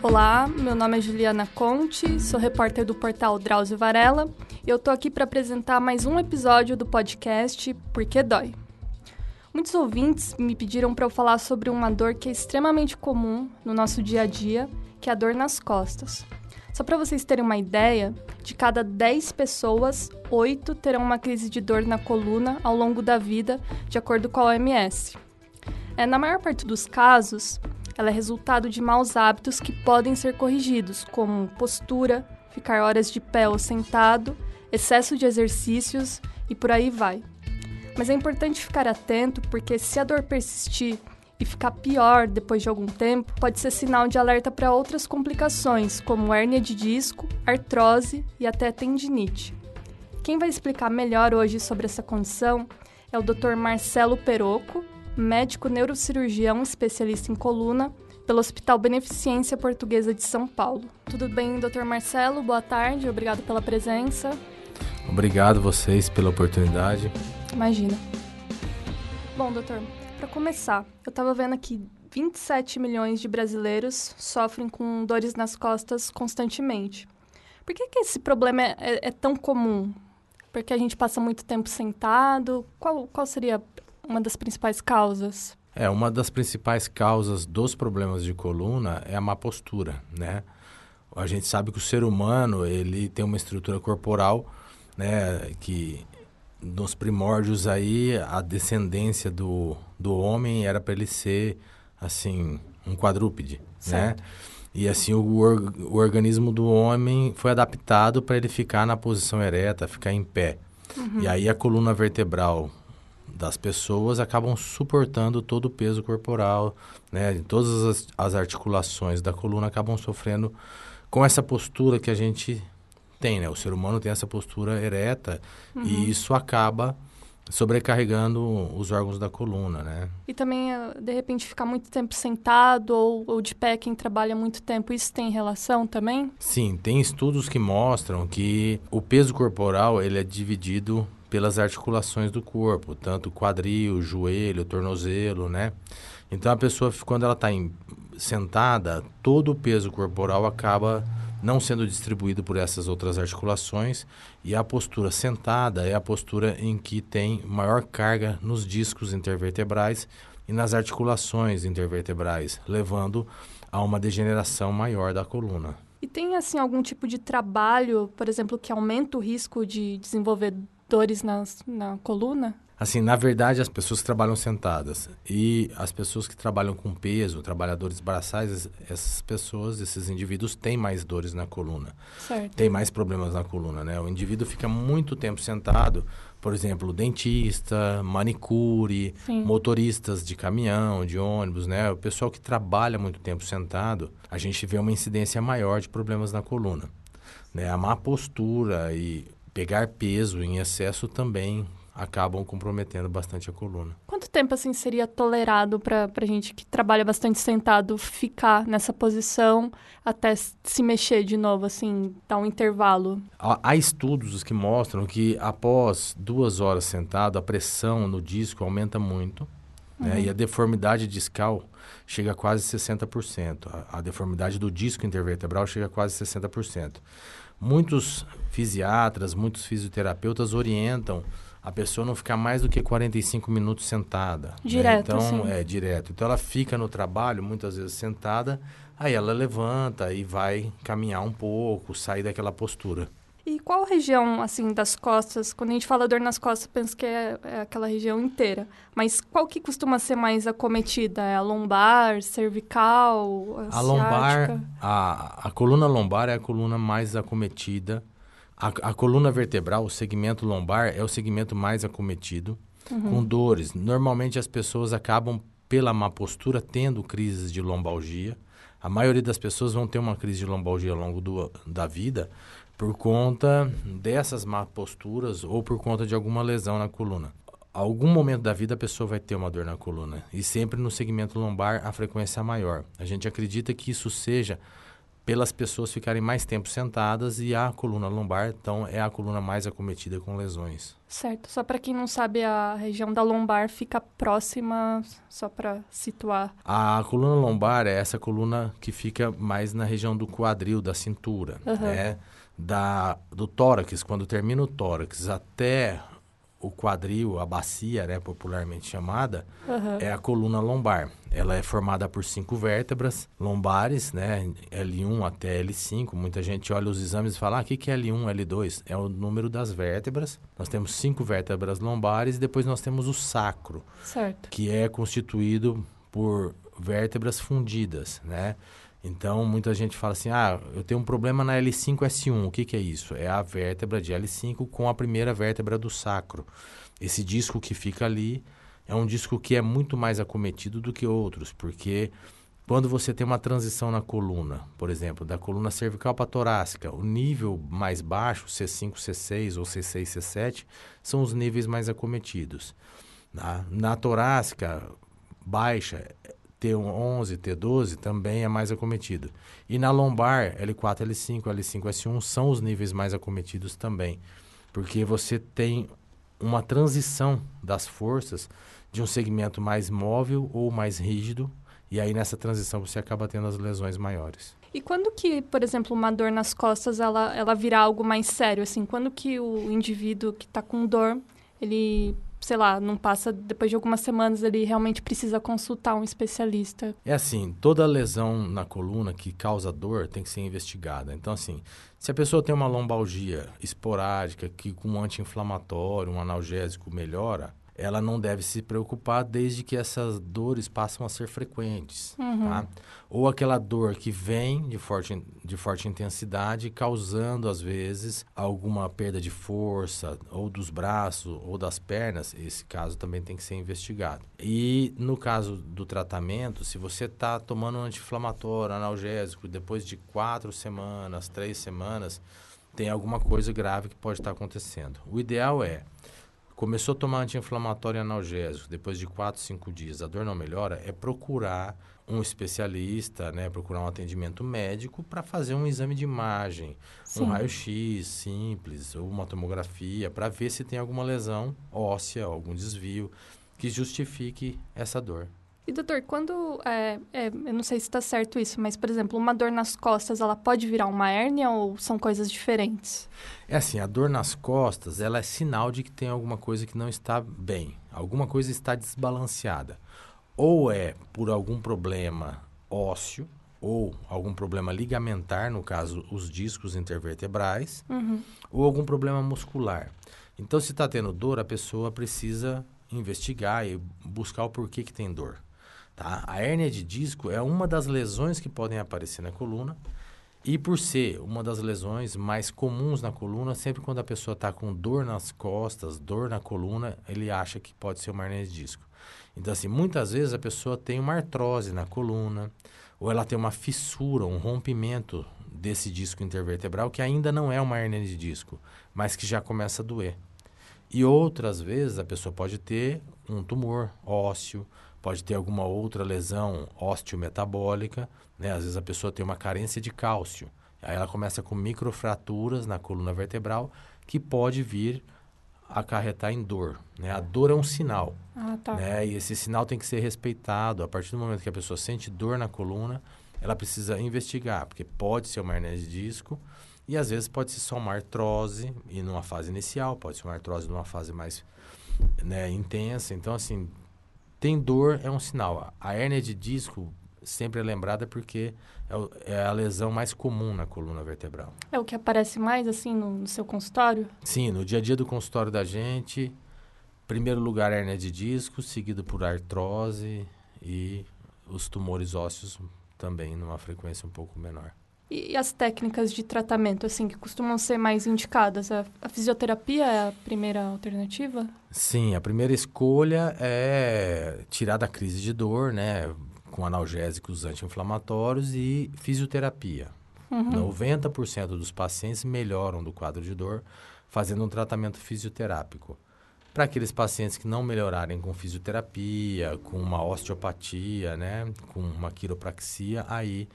Olá, meu nome é Juliana Conte, sou repórter do portal Drauzio Varela e eu tô aqui para apresentar mais um episódio do podcast Porque Dói. Muitos ouvintes me pediram para eu falar sobre uma dor que é extremamente comum no nosso dia a dia, que é a dor nas costas. Só para vocês terem uma ideia, de cada 10 pessoas, 8 terão uma crise de dor na coluna ao longo da vida, de acordo com a OMS. É, na maior parte dos casos, ela é resultado de maus hábitos que podem ser corrigidos, como postura, ficar horas de pé ou sentado, excesso de exercícios e por aí vai. Mas é importante ficar atento porque se a dor persistir e ficar pior depois de algum tempo, pode ser sinal de alerta para outras complicações, como hérnia de disco, artrose e até tendinite. Quem vai explicar melhor hoje sobre essa condição é o Dr. Marcelo Peroco, médico neurocirurgião especialista em coluna pelo Hospital Beneficência Portuguesa de São Paulo. Tudo bem, doutor Marcelo? Boa tarde, obrigado pela presença. Obrigado vocês pela oportunidade. Imagina. Bom, doutor, para começar, eu estava vendo aqui 27 milhões de brasileiros sofrem com dores nas costas constantemente. Por que, que esse problema é, é, é tão comum? Porque a gente passa muito tempo sentado? Qual, qual seria uma das principais causas? É, uma das principais causas dos problemas de coluna é a má postura, né? A gente sabe que o ser humano, ele tem uma estrutura corporal, né, que nos primórdios aí, a descendência do, do homem era para ele ser, assim, um quadrúpede, né? certo. né? E assim, o, o organismo do homem foi adaptado para ele ficar na posição ereta, ficar em pé. Uhum. E aí a coluna vertebral das pessoas acabam suportando todo o peso corporal, né? Todas as, as articulações da coluna acabam sofrendo com essa postura que a gente tem, né? O ser humano tem essa postura ereta uhum. e isso acaba sobrecarregando os órgãos da coluna, né? E também, eh, de repente, ficar muito tempo sentado ou, ou, de pé, quem trabalha muito tempo, isso tem relação também? Sim, tem estudos que mostram que o peso corporal, ele é dividido pelas articulações do corpo, tanto quadril, joelho, tornozelo, né? Então a pessoa, quando ela está sentada, todo o peso corporal acaba não sendo distribuído por essas outras articulações e a postura sentada é a postura em que tem maior carga nos discos intervertebrais e nas articulações intervertebrais, levando a uma degeneração maior da coluna. E tem assim algum tipo de trabalho, por exemplo, que aumenta o risco de desenvolver dores nas, na coluna? Assim, na verdade, as pessoas que trabalham sentadas e as pessoas que trabalham com peso, trabalhadores braçais, essas pessoas, esses indivíduos têm mais dores na coluna. Certo. Tem mais problemas na coluna, né? O indivíduo fica muito tempo sentado, por exemplo, dentista, manicure, Sim. motoristas de caminhão, de ônibus, né? O pessoal que trabalha muito tempo sentado, a gente vê uma incidência maior de problemas na coluna. Né? A má postura e pegar peso em excesso também acabam comprometendo bastante a coluna. Quanto tempo assim seria tolerado para a gente que trabalha bastante sentado ficar nessa posição até se mexer de novo, assim, dar um intervalo? Há, estudos que mostram que após duas horas sentado, a pressão no disco aumenta muito né? uhum. né? e a deformidade discal chega a quase 60%. A, a deformidade do disco intervertebral chega a quase 60%. Muitos fisiatras, muitos fisioterapeutas orientam a pessoa não ficar mais do que 45 minutos sentada. Né? Direto, né? Então, sim. é, direto. Então, ela fica no trabalho, muitas vezes sentada, aí ela levanta e vai caminhar um pouco, sair daquela postura. E qual região, assim, das costas, quando a gente fala dor nas costas, penso que é, é, aquela região inteira. Mas qual que costuma ser mais acometida? É a lombar, cervical, a, a lombar, a, a coluna lombar é a coluna mais acometida. A, a coluna vertebral, o segmento lombar, é o segmento mais acometido, uhum. com dores. Normalmente as pessoas acabam, pela má postura, tendo crises de lombalgia. A maioria das pessoas vão ter uma crise de lombalgia ao longo do, da vida, por conta dessas má posturas ou por conta de alguma lesão na coluna. Algum momento da vida a pessoa vai ter uma dor na coluna e sempre no segmento lombar a frequência é maior. A gente acredita que isso seja pelas pessoas ficarem mais tempo sentadas e a coluna lombar, então, é a coluna mais acometida com lesões. Certo. Só para quem não sabe, a região da lombar fica próxima, só para situar. A coluna lombar é essa coluna que fica mais na região do quadril, da cintura, uhum. né? Da, do tórax, quando termina o tórax até o quadril, a bacia, né, popularmente chamada, uhum. é a coluna lombar. Ela é formada por cinco vértebras lombares, né, L1 até L5. Muita gente olha os exames e fala, ah, o que, que é L1, L2? É o número das vértebras. Nós temos cinco vértebras lombares e depois nós temos o sacro, certo. que é constituído por vértebras fundidas, né? Então, muita gente fala assim: ah, eu tenho um problema na L5S1. O que, que é isso? É a vértebra de L5 com a primeira vértebra do sacro. Esse disco que fica ali é um disco que é muito mais acometido do que outros, porque quando você tem uma transição na coluna, por exemplo, da coluna cervical para torácica, o nível mais baixo, C5, C6 ou C6, C7, são os níveis mais acometidos. Na, na torácica baixa, T11, T12 também é mais acometido. E na lombar, L4, L5, L5, S1 são os níveis mais acometidos também, porque você tem uma transição das forças de um segmento mais móvel ou mais rígido, e aí nessa transição você acaba tendo as lesões maiores. E quando que, por exemplo, uma dor nas costas, ela, ela virar algo mais sério, assim? Quando que o indivíduo que está com dor, ele sei lá, não passa, depois de algumas semanas ele realmente precisa consultar um especialista. É assim, toda lesão na coluna que causa dor tem que ser investigada. Então, assim, se a pessoa tem uma lombalgia esporádica que com um anti-inflamatório, um analgésico melhora, ela não deve se preocupar desde que essas dores passam a ser frequentes, uhum. tá? Ou aquela dor que vem de forte, de forte intensidade, causando, às vezes, alguma perda de força, ou dos braços, ou das pernas, esse caso também tem que ser investigado. E no caso do tratamento, se você está tomando um anti-inflamatório, analgésico, depois de quatro semanas, três semanas, tem alguma coisa grave que pode estar tá acontecendo. O ideal é Começou a tomar anti-inflamatório analgésico, depois de 4, 5 dias, a dor não melhora, é procurar um especialista, né, procurar um atendimento médico para fazer um exame de imagem, Sim. um raio-x simples ou uma tomografia para ver se tem alguma lesão óssea, algum desvio que justifique essa dor. E doutor, quando é, é, eu não sei se está certo isso, mas por exemplo, uma dor nas costas, ela pode virar uma hérnia ou são coisas diferentes? É assim, a dor nas costas, ela é sinal de que tem alguma coisa que não está bem, alguma coisa está desbalanceada. Ou é por algum problema ósseo ou algum problema ligamentar, no caso os discos intervertebrais, uhum. ou algum problema muscular. Então, se está tendo dor, a pessoa precisa investigar e buscar o porquê que tem dor. Tá? A hérnia de disco é uma das lesões que podem aparecer na coluna. E por ser uma das lesões mais comuns na coluna, sempre quando a pessoa está com dor nas costas, dor na coluna, ele acha que pode ser uma hérnia de disco. Então, assim, muitas vezes a pessoa tem uma artrose na coluna, ou ela tem uma fissura, um rompimento desse disco intervertebral, que ainda não é uma hérnia de disco, mas que já começa a doer. E outras vezes a pessoa pode ter um tumor ósseo, pode ter alguma outra lesão osteometabólica, né? Às vezes a pessoa tem uma carência de cálcio. Aí ela começa com microfraturas na coluna vertebral que pode vir acarretar em dor. Né? A dor é um sinal. Ah, tá. né? E esse sinal tem que ser respeitado. A partir do momento que a pessoa sente dor na coluna, ela precisa investigar, porque pode ser uma hernia de disco e às vezes pode ser só uma artrose e numa fase inicial, pode ser uma artrose numa fase mais né, intensa. Então, assim, tem dor é um sinal. A hérnia de disco sempre é lembrada porque é, é, a lesão mais comum na coluna vertebral. É o que aparece mais assim no, no, seu consultório? Sim, no dia a dia do consultório da gente, primeiro lugar hérnia de disco, seguido por artrose e os tumores ósseos também numa frequência um pouco menor. E, as técnicas de tratamento, assim, que costumam ser mais indicadas? A, a, fisioterapia é a primeira alternativa? Sim, a primeira escolha é tirar da crise de dor, né? Com analgésicos anti-inflamatórios e fisioterapia. Uhum. 90% dos pacientes melhoram do quadro de dor fazendo um tratamento fisioterápico. Para aqueles pacientes que não melhorarem com fisioterapia, com uma osteopatia, né, com uma quiropraxia, aí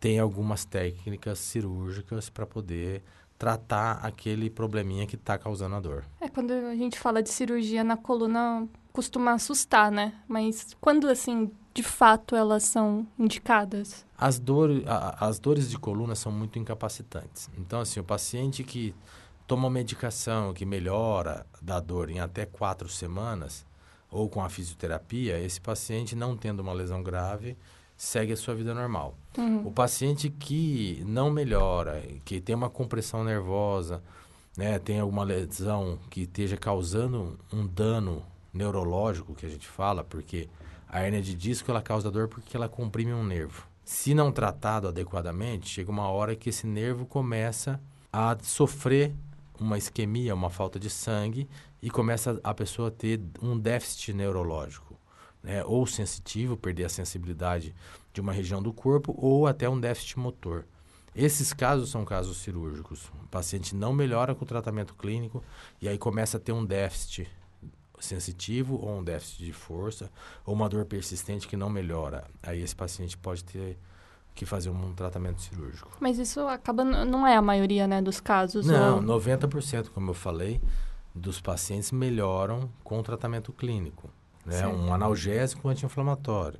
tem algumas técnicas cirúrgicas para poder tratar aquele probleminha que está causando a dor. É, quando a gente fala de cirurgia na coluna, costuma assustar, né? Mas quando, assim, de fato elas são indicadas? As, dor, a, as dores de coluna são muito incapacitantes. Então, assim, o paciente que toma medicação que melhora da dor em até quatro semanas, ou com a fisioterapia, esse paciente, não tendo uma lesão grave, segue a sua vida normal. Uhum. O paciente que não melhora, que tem uma compressão nervosa, né, tem alguma lesão que esteja causando um dano neurológico, que a gente fala, porque a hernia de disco ela causa dor porque ela comprime um nervo. Se não tratado adequadamente, chega uma hora que esse nervo começa a sofrer uma isquemia, uma falta de sangue e começa a pessoa a ter um déficit neurológico né, ou sensitivo, perder a sensibilidade de uma região do corpo, ou até um déficit motor. Esses casos são casos cirúrgicos. O paciente não melhora com o tratamento clínico e aí começa a ter um déficit sensitivo ou um déficit de força ou uma dor persistente que não melhora. Aí esse paciente pode ter que fazer um tratamento cirúrgico. Mas isso acaba não é a maioria, né, dos casos? Não, ou... 90%, como eu falei, dos pacientes melhoram com o tratamento clínico né? Um analgésico anti-inflamatório.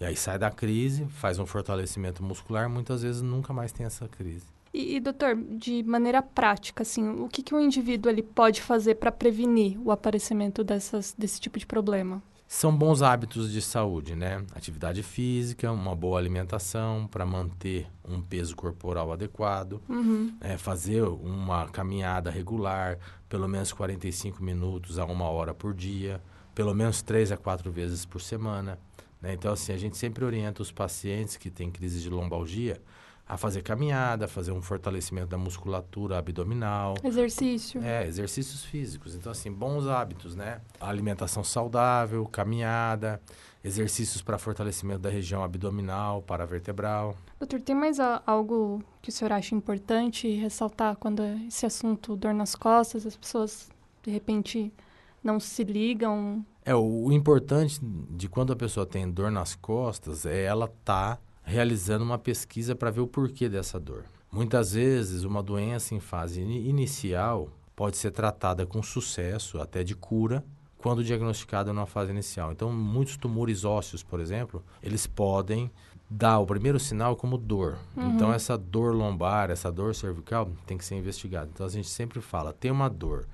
E aí sai da crise, faz um fortalecimento muscular, muitas vezes nunca mais tem essa crise. E, e doutor, de maneira prática, assim, o que, que um indivíduo ele pode fazer para prevenir o aparecimento dessas, desse tipo de problema? São bons hábitos de saúde, né? Atividade física, uma boa alimentação para manter um peso corporal adequado, uhum. é, fazer uma caminhada regular, pelo menos 45 minutos a uma hora por dia, pelo menos três a quatro vezes por semana. Né? Então, assim, a gente sempre orienta os pacientes que têm crise de lombalgia a fazer caminhada, fazer um fortalecimento da musculatura abdominal. Exercício. É, exercícios físicos. Então, assim, bons hábitos, né? Alimentação saudável, caminhada, exercícios para fortalecimento da região abdominal, paravertebral. Doutor, tem mais a, algo que o senhor acha importante ressaltar quando esse assunto dor nas costas, as pessoas, de repente, não se ligam. É, o, o importante de quando a pessoa tem dor nas costas é ela estar tá realizando uma pesquisa para ver o porquê dessa dor. Muitas vezes, uma doença em fase inicial pode ser tratada com sucesso, até de cura, quando diagnosticada numa fase inicial. Então, muitos tumores ósseos, por exemplo, eles podem dar o primeiro sinal como dor. Uhum. Então, essa dor lombar, essa dor cervical, tem que ser investigada. Então, a gente sempre fala, tem uma dor,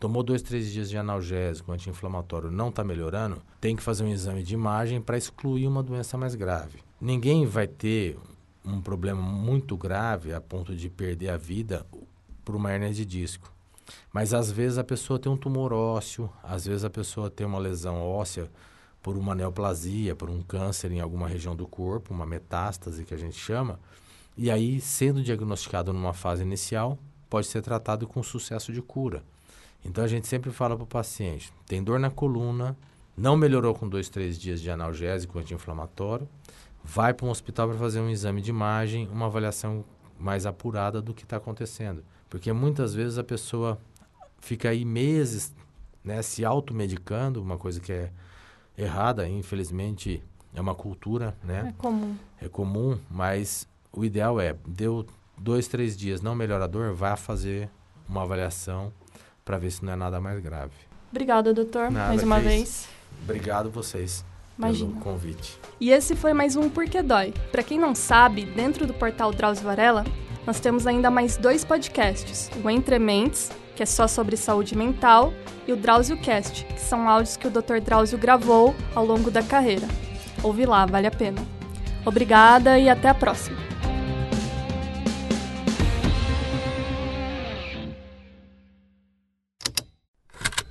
tomou dois, três dias de analgésico, anti-inflamatório, não está melhorando, tem que fazer um exame de imagem para excluir uma doença mais grave. Ninguém vai ter um problema muito grave a ponto de perder a vida por uma hernia de disco. Mas às vezes a pessoa tem um tumor ósseo, às vezes a pessoa tem uma lesão óssea por uma neoplasia, por um câncer em alguma região do corpo, uma metástase que a gente chama. E aí, sendo diagnosticado numa fase inicial, pode ser tratado com sucesso de cura. Então a gente sempre fala para o paciente: tem dor na coluna, não melhorou com dois, três dias de analgésico anti-inflamatório, vai para um hospital para fazer um exame de imagem, uma avaliação mais apurada do que está acontecendo. Porque muitas vezes a pessoa fica aí meses né, se automedicando, uma coisa que é errada, infelizmente é uma cultura, né? É comum. É comum, mas o ideal é, deu dois, três dias, não melhora a dor, vá fazer uma avaliação para ver se não é nada mais grave. Obrigada, doutor, nada, mais uma vez. Obrigado vocês Imagina. pelo convite. E esse foi mais um Porque Dói. Para quem não sabe, dentro do portal Drauzio Varela, nós temos ainda mais dois podcasts: o Entre Mentes, que é só sobre saúde mental, e o Drauzio Cast, que são áudios que o Dr. Drauzio gravou ao longo da carreira. Ouve lá, vale a pena. Obrigada e até a próxima.